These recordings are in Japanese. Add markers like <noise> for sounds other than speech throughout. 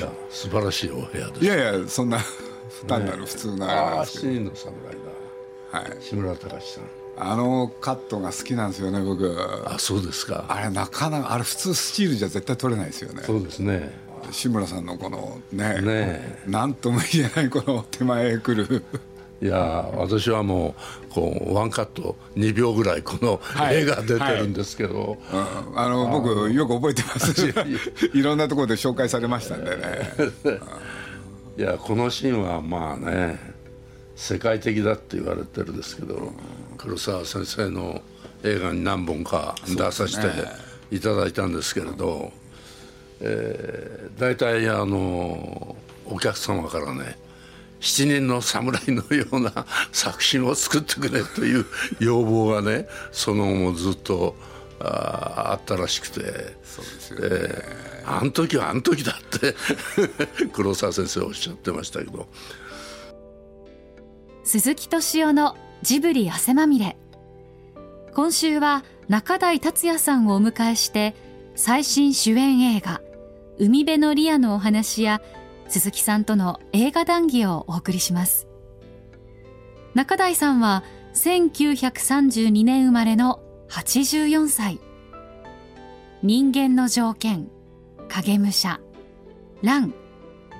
いや素晴らしいお部屋ですいやいやそんな単なる普通なあれで。すけど、七人の侍だ。はい、志村隆さん。あのカットが好きなんですよね僕。あそうですか。あれなかなかあれ普通スチールじゃ絶対取れないですよね。そうですね。志村さんのこのねねなんとも言えないこの手前へ来るいや私はもうこうワンカット2秒ぐらいこのはい。絵が出てるんですけど、うん。あの僕よく覚えてますし <laughs> いろんなところで紹介されましたんでね。<laughs> いやこのシーンはまあね世界的だって言われてるんですけど黒沢先生の映画に何本か出させていただいたんですけれど、えー大体あのお客様からね七人の侍のような作品を作ってくれという要望がねその後もずっとああったらしくて。そうですよえーあの時はあの時だって <laughs> 黒沢先生おっしゃってましたけど。鈴木敏夫のジブリ汗まみれ。今週は中台達也さんをお迎えして最新主演映画「海辺のリア」のお話や鈴木さんとの映画談義をお送りします。中台さんは1932年生まれの84歳。人間の条件影武者乱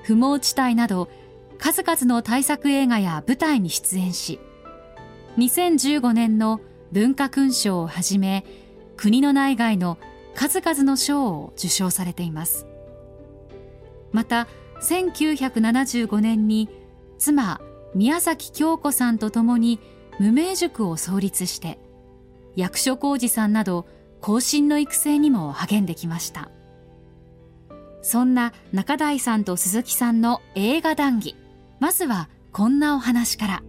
不毛地帯など数々の大作映画や舞台に出演し2015年の文化勲章をはじめ国の内外の数々の賞を受賞されています。また1975年に妻宮崎京子さんと共に無名塾を創立して役所広司さんなど後進の育成にも励んできました。そんな中台さんと鈴木さんの映画談義。まずはこんなお話から。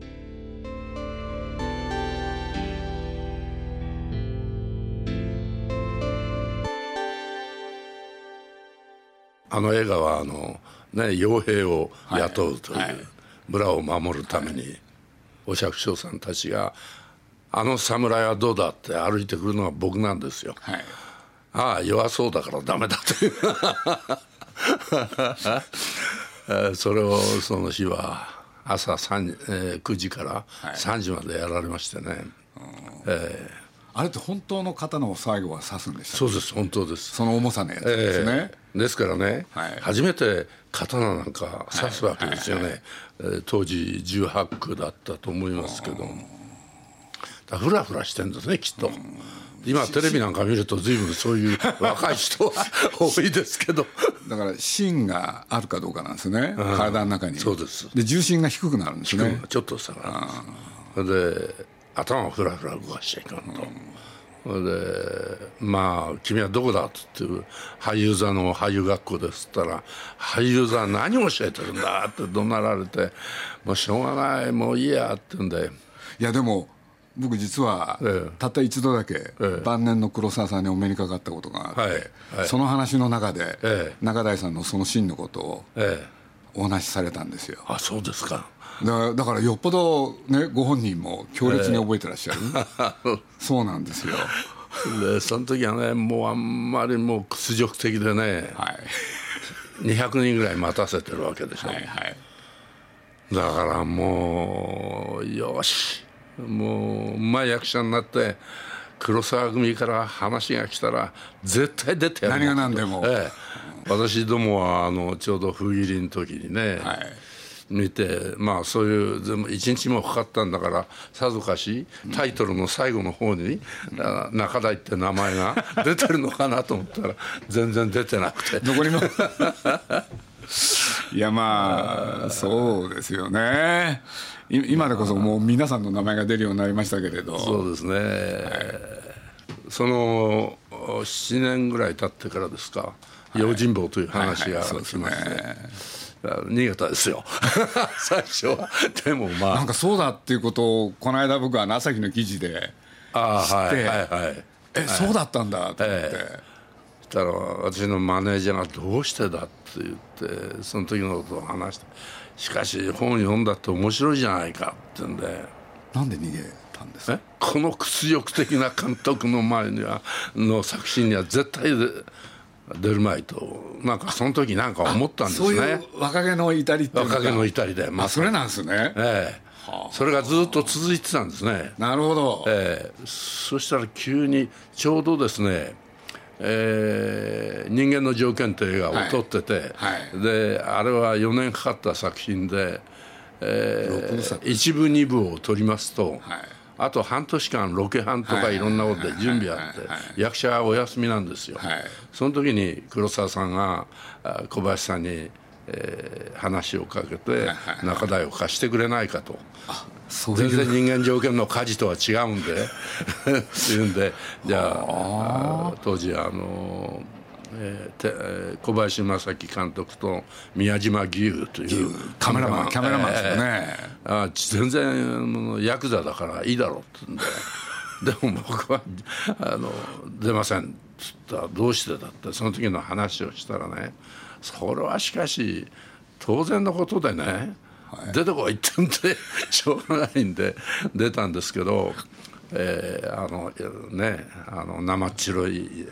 あの映画はあの、ね、傭兵を雇うという、はい。はい村を守るために、お百姓さんたちが「あの侍はどうだ?」って歩いてくるのは僕なんですよ。はい。ああ弱そうだからダメだという。え <laughs> ーそれをその日は朝3、えー9時から3時までやられましてね、えあれって本当の刀を最後は刺すんでしたーそうです本当です。その重さのやつですね、ええ。ですからね、はい。初めて刀なんか刺すわけですよね、えー当時18区だったと思いますけどだフラフラしてんですねきっと。今テレビなんか見ると随分そういう若い人は <laughs> 多いですけど。だから芯があるかどうかなんですね、体の中に。そうです。で重心が低くなるんですね。ちょっと下がるんです。で頭をフラフラ動かしちゃいかんと、それでまあ君はどこだって言って俳優座の俳優学校ですって言ったら俳優座は何を教えてるんだって怒鳴られてもうしょうがないもういいやって言うんで。いやでも僕実はええ。たった一度だけえ晩年の黒沢さんにお目にかかったことがあって、その話の中でええ。中台さんのその芯のことをええ。お話しされたんですよ。あそうですかだからだからよっぽどねご本人も強烈に覚えてらっしゃる、<laughs> そうなんですよ。でその時はねもうあんまりもう屈辱的でねはい。200人ぐらい待たせてるわけでしょ、はいはい。だからもうよし。もううまい役者になって黒沢組から話が来たら絶対出てやる何が何でも。ええ、私どもはあのちょうど封切りの時にね、はい見てまあそういう全部一日もかかったんだからさぞかしタイトルの最後の方に「あ中台」って名前が <laughs> 出てるのかなと思ったら全然出てなくて。どこにもいやまあそうですよね。い今でこそもう皆さんの名前が出るようになりましたけれど。そうですね、その7年ぐらい経ってからですか「用心棒」という話がはいはいそうです来まして、ね逃げたですよ。<laughs> 最初は。でもまあ。なんかそうだっていうことをこの間僕は朝日の記事でああはい知ってはいはいえ、そうだったんだと思って、え。そしたら私のマネージャーが「どうしてだ?」って言ってその時のことを話して「しかし本読んだって面白いじゃないか」って言うんで。なんで逃げたんですか？え？この屈辱的な監督の前にはの作品には絶対で出るまいとなんかその時なんか思ったんですね。そういう若気の至りっていう若気の至りで、まあ、それなんですね。ええ。それがずっと続いてたんですね。なるほど、ええ。そしたら急にちょうどですねえー、人間の条件という映画を撮ってて、はい。はい、であれは4年かかった作品で、えー、一部二部を撮りますと、はいあと半年間ロケハンとかい。ろんなことで準備あって役者はお休みなんですよ、はい、その時に黒沢さんが小林さんに、えー、話をかけて中台を貸してくれないかと。全然人間条件の家事とは違うんで。<laughs> っていうんでじゃあ当時あのえー、小林正樹監督と宮島義というカメラマン。キャメラマンですよね、えー、あ全然ヤクザだからいいだろうってんで <laughs> でも僕はあの出ませんっつったらどうしてだってその時の話をしたらねそれはしかし当然のことでね、はい、出てこいって言ってしょうがないんで出たんですけど、えー、あのねあの生っ白い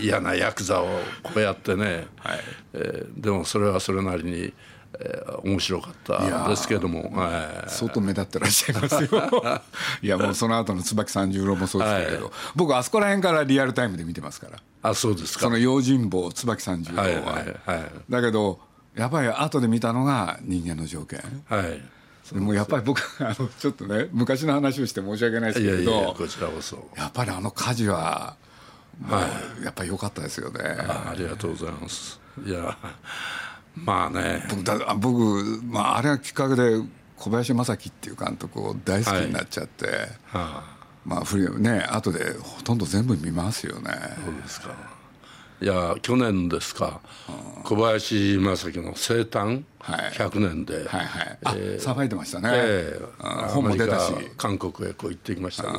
嫌なヤクザをこうやってね、はい。えー、でもそれはそれなりに、えー、面白かったですけども、はい、相当目立ってらっしゃいますよ。<laughs> いやもうその後の椿三十郎もそうでしたけど、はい、僕あそこら辺からリアルタイムで見てますから。あそうですか。その用心棒椿三十郎は,、はいはいはい、だけどやっぱり後で見たのが人間の条件。はいでもやっぱり僕 <laughs> あのちょっとね昔の話をして申し訳ないですけどこちらこそ。やっぱりあの火事ははい、やっぱり良かったですよね。ありがとうございます。いやまあね。僕だ僕、まあ、あれがきっかけで小林正樹っていう監督を大好きになっちゃって、はい。はあ、まあね後でほとんど全部見ますよね。そうですかいや去年ですか、小林正樹の生誕100年で、はいはい。はいえー、騒いでましたね、えー、本も出たし韓国へこう行ってきましたけど。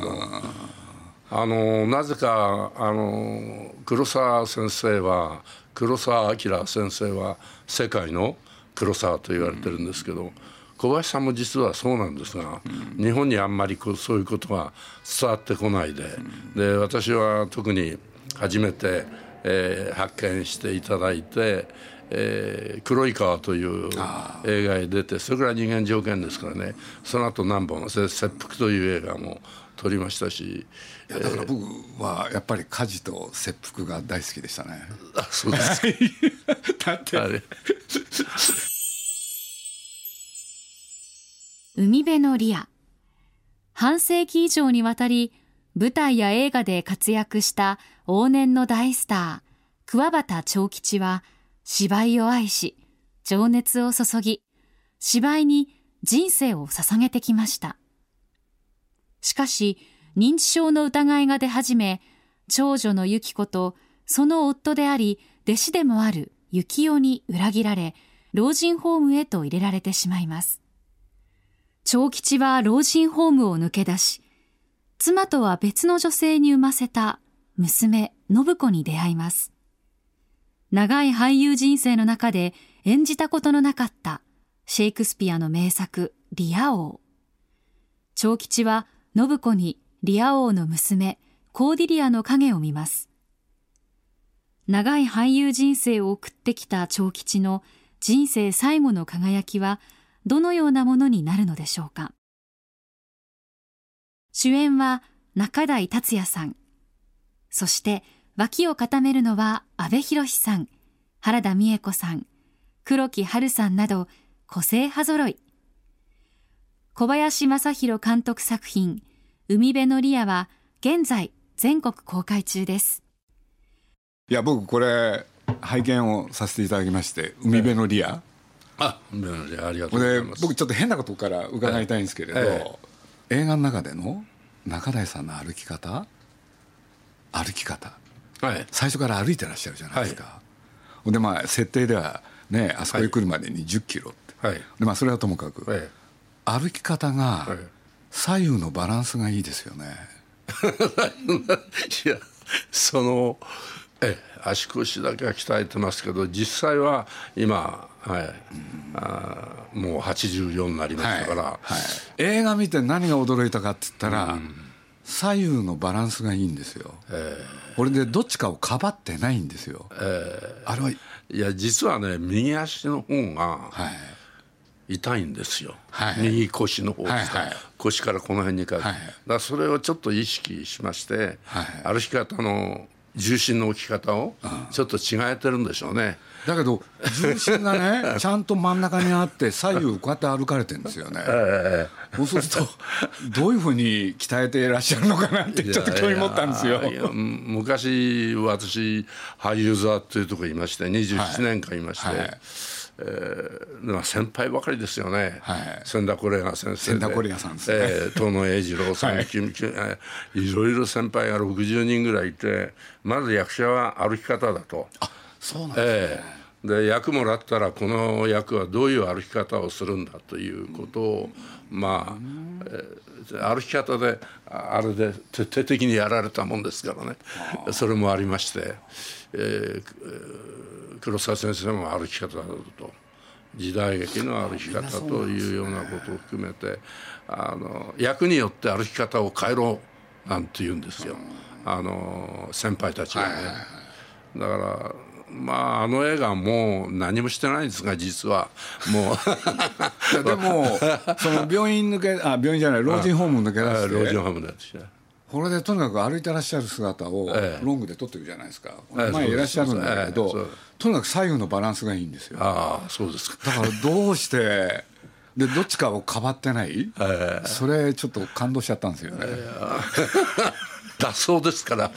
あのなぜかあの黒沢先生は黒沢明先生は世界の黒沢と言われてるんですけど、小林さんも実はそうなんですが、日本にあんまりこうそういうことが伝わってこないで,、で私は特に初めて、えー、発見していただいて。えー、黒い川という映画へ出てそれから人間条件ですからね。その後何本「切腹」という映画も撮りましたしだから僕はやっぱり家事と切腹が大好きでしたね。あそうです <laughs> だって。あれ。海辺のリア。半世紀以上にわたり舞台や映画で活躍した往年の大スター桑畑長吉は芝居を愛し情熱を注ぎ芝居に人生を捧げてきましたしかし認知症の疑いが出始め、長女の由紀子とその夫であり弟子でもある幸代に裏切られ、老人ホームへと入れられてしまいます。長吉は老人ホームを抜け出し、妻とは別の女性に産ませた娘信子に出会います。長い俳優人生の中で演じたことのなかったシェイクスピアの名作リア王。長吉は信子にリア王の娘、コーディリアの影を見ます。長い俳優人生を送ってきた長吉の人生最後の輝きはどのようなものになるのでしょうか。主演は中台達也さん。そして脇を固めるのは阿部寛さん、原田美恵子さん、黒木春さんなど個性派揃い。小林正宏監督作品海辺のリアは現在全国公開中です。いや僕これ拝見をさせていただきまして海辺のリア、あ海辺のリアありがとうございます。僕ちょっと変なことから伺いたいんですけれど、ええ、映画の中での中台さんの歩き方？歩き方、はい、最初から歩いてらっしゃるじゃないですか、はい、でまあ設定ではねあそこへ来るまでに1 0キロって、はい、でまあそれはともかく、はい、歩き方が、はい。左右のバランスがいいですよね。<laughs> いやそのえ足腰だけは鍛えてますけど実際は今、はい、あもう84になりましたから、はいはい、映画見て何が驚いたかって言ったら、うん、左右のバランスがいいんですよ、えー、これでどっちかをかばってないんですよ、えー、あれは。いや実はね右足の方が痛いんですよ、はい、右腰の方ですか、はいはい、腰からこの辺にかけて、はい、だそれをちょっと意識しまして、はい、歩き方の重心の置き方をちょっと違えてるんでしょうね。だけど重心がね <laughs> ちゃんと真ん中にあって左右こうやって歩かれてるんですよね。えー、そうするとどういうふうに鍛えていらっしゃるのかなってちょっと興味持ったんですよ。<laughs> 昔私俳優座っていうところいまして27年間いまして。はいはいえー、先輩ばかりですよね、はい、千田コレア先生千田コレアさんですね、えー、遠野栄次郎さん、はい、いろいろ先輩が60人ぐらいいてまず役者は歩き方だと。あそうなんですね、えー、で役もらったらこの役はどういう歩き方をするんだということを、まあ、えー、歩き方であれで徹底的にやられたもんですからね。それもありまして、えー、黒沢先生も歩き方だと。時代劇の歩き方というようなことを含めてあの役によって歩き方を変えろなんて言うんですよ。あの先輩たちがね。だからまああの映画もう何もしてないんですが実は。もう。<laughs> でもその病院抜けあ病院じゃない老人ホーム抜け出して。老人ホームでこれでとにかく歩いてらっしゃる姿をロングで撮ってるじゃないですか、ええ、前いらっしゃるんだけど、え、とにかく左右のバランスがいいんですよ。ああそうですか。だからどうしてでどっちかをかばってない、それちょっと感動しちゃったんですよね、<laughs> だそうですから。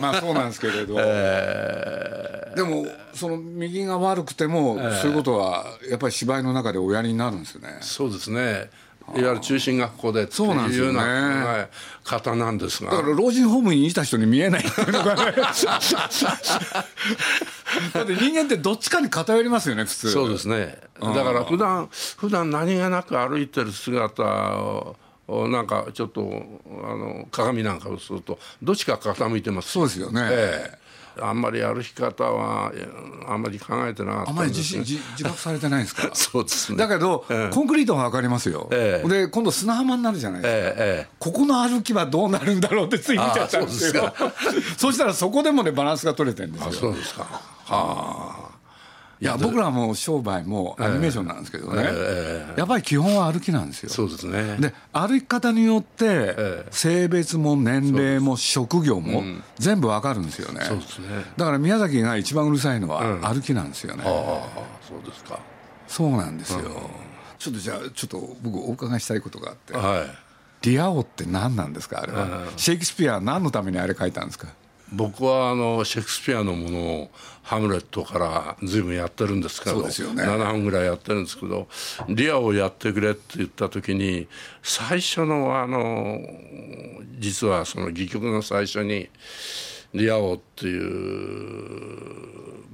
まあそうなんですけれど、えー、でもその右が悪くても、そういうことはやっぱり芝居の中でおやりになるんですよね。そうですねいわゆる中心学校でっていうような方なんですが。だから老人ホームにいた人に見えない。<laughs> だって人間ってどっちかに偏りますよね普通。そうですね。だから普段普段何気なく歩いてる姿をなんかちょっとあの鏡なんかをするとどっちか傾いてますそうですよね、えー、あんまり歩き方はあんまり考えてなかったあんまり自信自自覚されてないんですか？<laughs> そうですね。だけど、えー、コンクリートが分かりますよ、えー、で今度砂浜になるじゃないですか、えー、ここの歩きはどうなるんだろうってつい見ちゃったんですよ。<laughs> そしたらそこでもねバランスが取れてるんですよ。そうですか。はあいや僕らも商売もアニメーションなんですけどね、やっぱり基本は歩きなんですよ。そうですね。で歩き方によって性別も年齢も職業も全部わかるんですよね。そうですね。だから宮崎が一番うるさいのは歩きなんですよね。ああそうですか。そうなんですよ。ちょっとじゃあちょっと僕お伺いしたいことがあって、はい、リア王って何なんですかあれは、シェイクスピアは何のためにあれ書いたんですか？僕はあのシェイクスピアのものをハムレットから随分やってるんですけど、ね、7分ぐらいやってるんですけどリアをやってくれって言った時に最初のあの実はその戯曲の最初にリア王っていう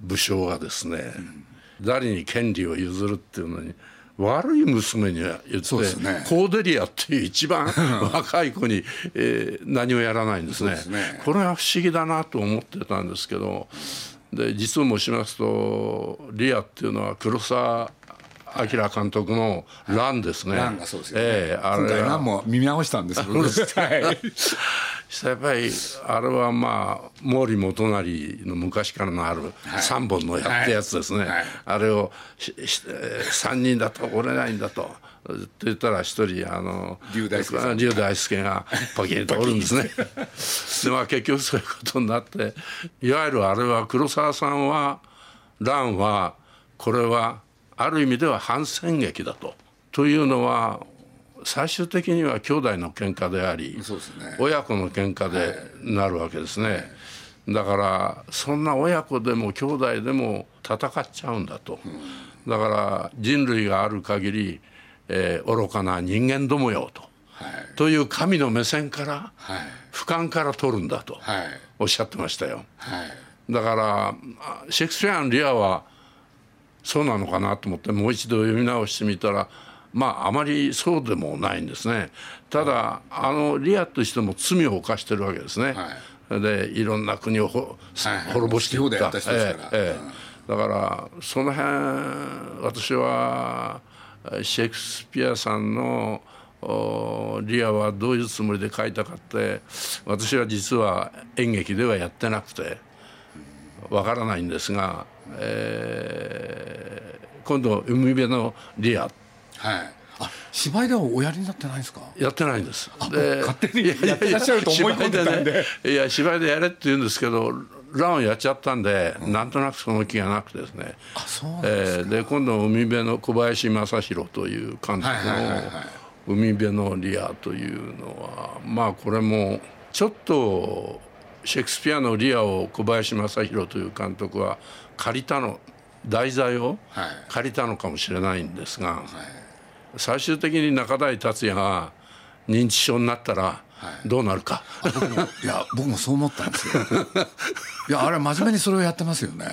武将がですね、うん、誰に権利を譲るっていうのに悪い娘に言って、ね、コーデリアっていう一番 <laughs> 若い子に、えー、何もやらないんですね、ね、これは不思議だなと思ってたんですけどで実を申しますとリアっていうのは黒澤明監督の「ラン」ですね。ランがそうですよね。えー、あれランも見直したんです。<laughs> はい。やっぱりあれはまあ毛利元就の昔からのある3本のやったやつですね、はい。はい、あれを3人だと折れないんだと。って言ったら一人あの龍大輔がパキンと折るんですね。<laughs> でまあ結局そういうことになっていわゆるあれは黒沢さんは蘭はこれはある意味では反戦劇だと。というのは最終的には兄弟の喧嘩であり、ね、親子の喧嘩でなるわけですね、はい、だからそんな親子でも兄弟でも戦っちゃうんだと、うん、だから人類がある限り、えー、愚かな人間どもよと、はい、という神の目線から、はい、俯瞰から取るんだと。おっしゃってましたよ、だからシェイクスピアのリアはそうなのかなと思ってもう一度読み直してみたらまああまりそうでもないんですね。ただあのリアとしても罪を犯してるわけですね、はい、でいろんな国をほ、はい。はい、滅ぼしていった、ええだからその辺私はシェイクスピアさんのリアはどういうつもりで書いたかって私は実は演劇ではやってなくてわからないんですが、えー、今度「海辺のリア」はい。あ芝居ではおやりになってないんですか？やってないんです。で勝手にやってらっしゃると思い込んでたんで。いや芝居でやれって言うんですけどランやっちゃったんで、うん、なんとなくその気がなくてですね。あそうでえー、で今度海辺の小林正弘という監督の「海辺のリア」というのはまあこれもちょっとシェイクスピアの「リア」を小林正弘という監督は借りたの題材を借りたのかもしれないんですが、はい最終的に中台達也が認知症になったらどうなるか、はい、いや僕もそう思ったんですよ。いやあれ真面目にそれをやってますよね。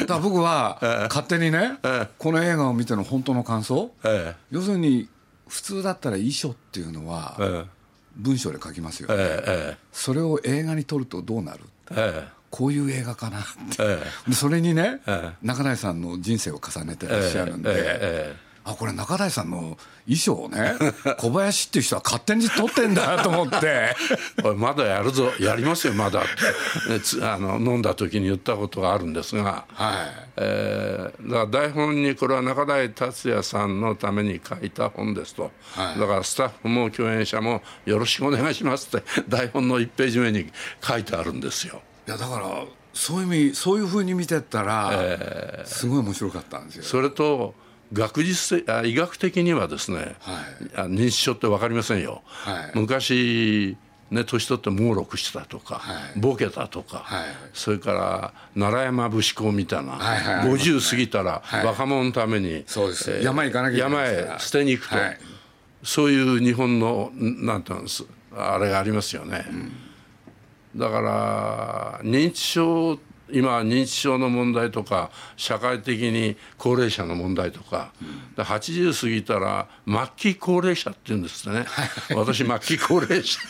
だから僕は勝手にねこの映画を見ての本当の感想。要するに普通だったら遺書っていうのは文章で書きますよね。それを映画に撮るとどうなる？こういう映画かなって、それにね中台さんの人生を重ねてらっしゃるんであこれ中台さんの衣装をね <laughs> 小林っていう人は勝手に撮ってんだと思って。<laughs> まだやるぞ。やりますよまだ。って <laughs> あの飲んだ時に言ったことがあるんですが、はい。えー、だから台本にこれは中台達也さんのために書いた本ですと、はい、だからスタッフも共演者もよろしくお願いしますって台本の1ページ目に書いてあるんですよ。いやだからそういう意味そういうふうに見てったら、えー、すごい面白かったんですよ。それと学術あ医学的にはですね、はい、認知症って分かりませんよ、はい、昔ね、年取って猛録してたとか、はい、ボケたとか、はい、それから奈良山節子みたいな、はいはい、50過ぎたら若者のために、そうです、えー、山行かなきゃ山へ捨てに行くと、そういう日本のなんていうんですあれがありますよね、うん、だから認知症今認知症の問題とか社会的に高齢者の問題とか、うん、80過ぎたら末期高齢者って言うんですね。私末期高齢者。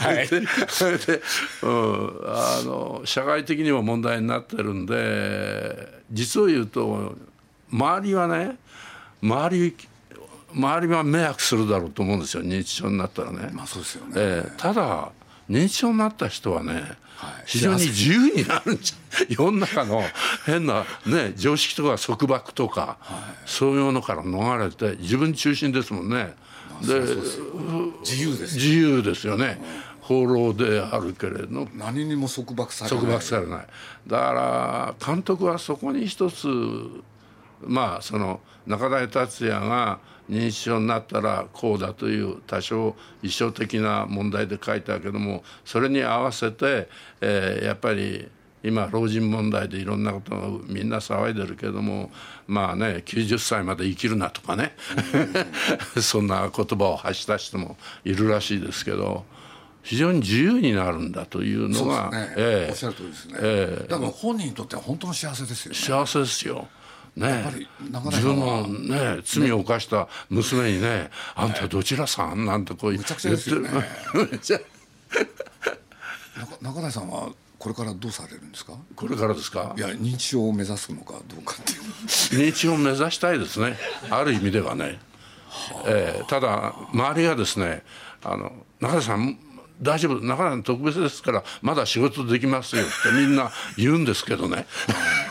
<laughs> はい。それで、うん、あの社会的にも問題になってるんで実を言うと周りはね周り周りは迷惑するだろうと思うんですよ。認知症になったらね。まあそうですよね、えー、ただ認知症になった人はね非常に自由になるんじゃ <laughs> 世の中の変な、ね、常識とか束縛とか、そういうのから逃れて自分中心ですもんね。で自由です自由ですよね。放浪であるけれど。何にも束縛されない。束縛されない。だから監督はそこに一つまあその中台達也が認知症になったらこうだという多少一生的な問題で書いたけどもそれに合わせて、えー、やっぱり今老人問題でいろんなことをみんな騒いでるけどもまあね90歳まで生きるなとかね <laughs> そんな言葉を発した人もいるらしいですけど。非常に自由になるんだというのが、ね。えー、おっしゃる通りですね、えー、だから本人にとっては本当の幸せですよね。幸せですよね、自分のね罪を犯した娘にね「あんたどちらさん?」なんてこう言って。る、ね、<laughs> 中谷さんはこれからどうされるんですか？これからですか？いや認知症を目指すのかどうかっていう。認知症を目指したいですね。ある意味ではね、はあ、えー、ただ周りがですねあの中谷さん大丈夫？中谷さん特別ですからまだ仕事できますよってみんな言うんですけどね <laughs>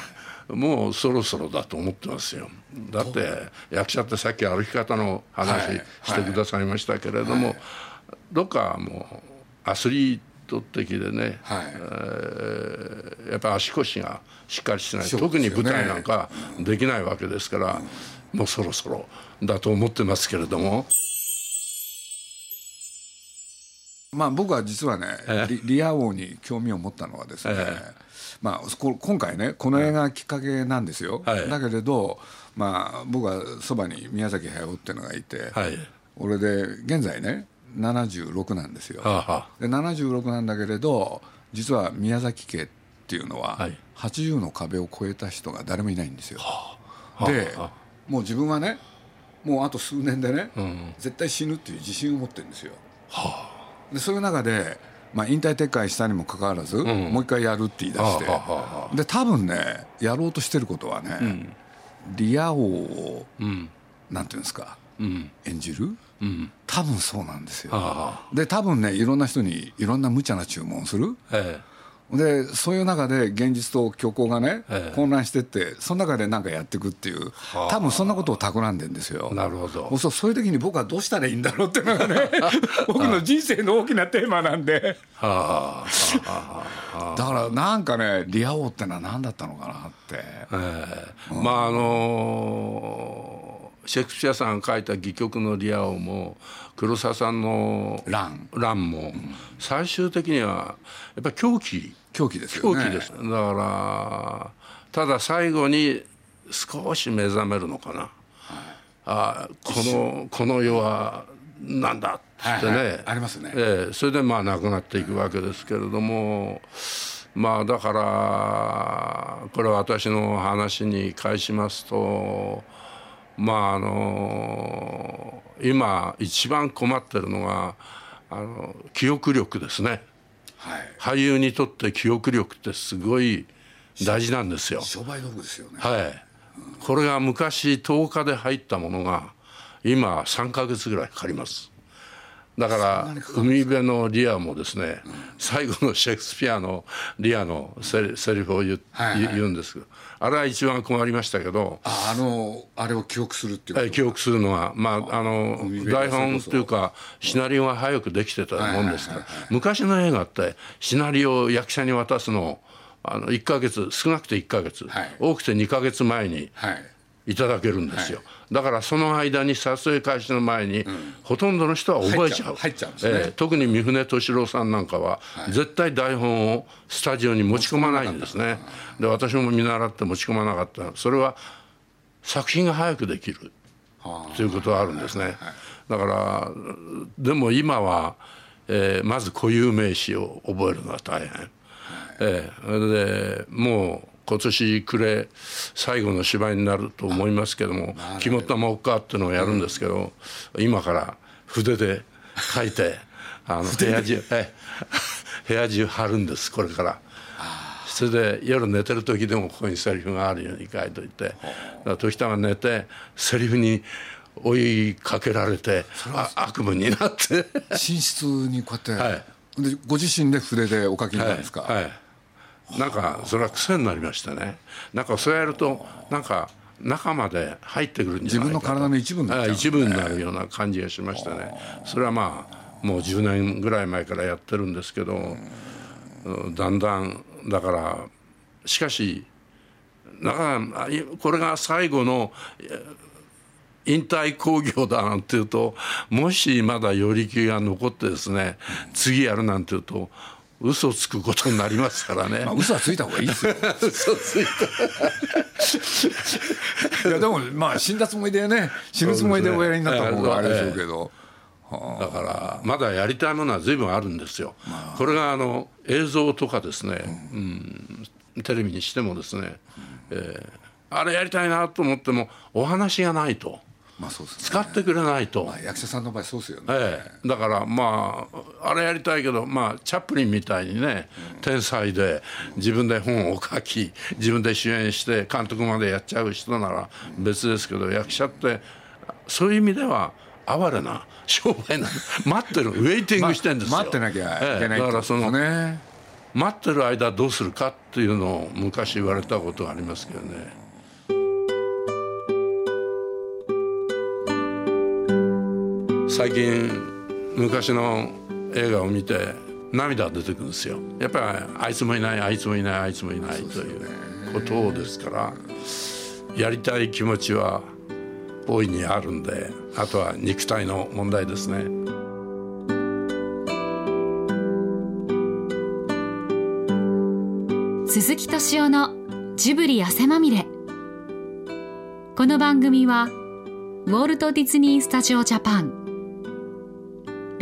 もうそろそろだと思ってますよ。だって役者ってさっき歩き方の話してくださいましたけれども、どっかもうアスリート的でね、はい、えー、やっぱり足腰がしっかりしてない、ね、特に舞台なんかできないわけですから、もうそろそろだと思ってますけれども。まあ、僕は実はねリリア王に興味を持ったのはですね、まあ、今回ねこの映画きっかけなんですよ、はい、だけれど、まあ、僕はそばに宮崎駿っていうのがいて、はい、俺で現在ね76なんですよ、ははで76なんだけれど実は宮崎家っていうのは、はい、80の壁を越えた人が誰もいないんですよ、ははでもう自分はねもうあと数年でね、うん、絶対死ぬっていう自信を持ってるんですよ、はあ。でそういう中で、まあ、引退撤回したにもかかわらず、うん、もう一回やるって言い出して、で多分ねやろうとしてることはね、うん、リア王を、うん、なんていうんですか演じる、うん、多分そうなんですよ。で多分ねいろんな人にいろんな無茶な注文をする、ええでそういう中で現実と虚構がね、ええ、混乱してってその中で何かやっていくっていう多分そんなことを企んでんですよ。なるほど。そうそういう時に僕はどうしたらいいんだろうっていうのがね <laughs> 僕の人生の大きなテーマなんで。だからなんかねリア王ってのは何だったのかなって、えー、うん、まああのーシェイクスピアさんが書いた戯曲のリア王も黒沢さんの乱乱も最終的にはやっぱり狂気。狂気ですよね。狂気ですだからただ最後に少し目覚めるのかな、はい、あこのこの世はなんだ？ってね、はいはい、ありますね、えー、それでまあ亡くなっていくわけですけれども、まあだからこれは私の話に返しますとまああの今一番困ってるのがあの記憶力ですね、はい、俳優にとって記憶力ってすごい大事なんですよ。商売道具ですよね。はい、これが昔10日で入ったものが今3か月ぐらいかかりますだから海辺のリアもですね、うん、最後のシェイクスピアのリアのセセリフを言,、言うんですけどあれは一番困りましたけどああのあれを記憶するっていう記憶するのはまああの台本というかシナリオが早くできてたもんですから昔の映画ってシナリオを役者に渡すのあの1か月少なくて1か月、はい、多くて2か月前にいただけるんですよ。はい。だからその間に撮影開始の前に、ほとんどの人は覚えちゃう。えー、特に三船敏郎さんなんかは、絶対台本をスタジオに持ち込まないんですね。で私も見習って持ち込まなかった。それは作品が早くできる。ということがあるんですね、だからでも今は、えー、まず固有名詞を覚えるのは大変、えー、でもう今年暮れ最後の芝居になると思いますけども「肝っ玉おっか」っていうのをやるんですけど、うん、今から筆で書いて <laughs> あの部屋中部屋中貼るんですこれから。それで夜寝てる時でもここにセリフがあるように書いといて時たま寝てセリフに追いかけられて悪夢になって。寝室にこうやって、<laughs> はい、でご自身で筆でお書きになるんですか、はい、はいなんかそれは癖になりましたね。なんかそうやるとなんか中まで入ってくるんじゃないか自分の体の一部になっ一部になるような感じがしましたね。それはまあもう10年ぐらい前からやってるんですけどだんだんだからしかしだからこれが最後の引退興行だなんていうともしまだ寄り気が残ってですね次やるなんていうと嘘つくことになりますからね。まあ、嘘はついた方がいいですよ。<laughs> 嘘ついた。いやでもまあ死んだつもりでね死ぬつもりでおやりになった方があれでしょうけど。だからまだやりたいものは随分あるんですよ。これがあの映像とかですね、うん、うん、テレビにしてもですね、えー、あれやりたいなと思ってもお話がないと。まあそうですね、使ってくれないと、まあ、役者さんの場合そうですよね、ええ、だからまああれやりたいけど、まあ、チャップリンみたいにね、うん、天才で自分で本を書き自分で主演して監督までやっちゃう人なら別ですけど、役者ってそういう意味では哀れな商売な待ってる <laughs> ウェイティングしてんですよ、ま、待ってなきゃいけない、ええ、だからその、ね、待ってる間どうするかっていうのを昔言われたことがありますけどね。最近昔の映画を見て涙出てくるんですよ。やっぱりあいつもいないあいつもいないあいつもいないということですからやりたい気持ちは大いにあるんであとは肉体の問題ですね。鈴木敏夫のジブリ汗まみれ。この番組はウォルト・ディズニー・スタジオ・ジャパン。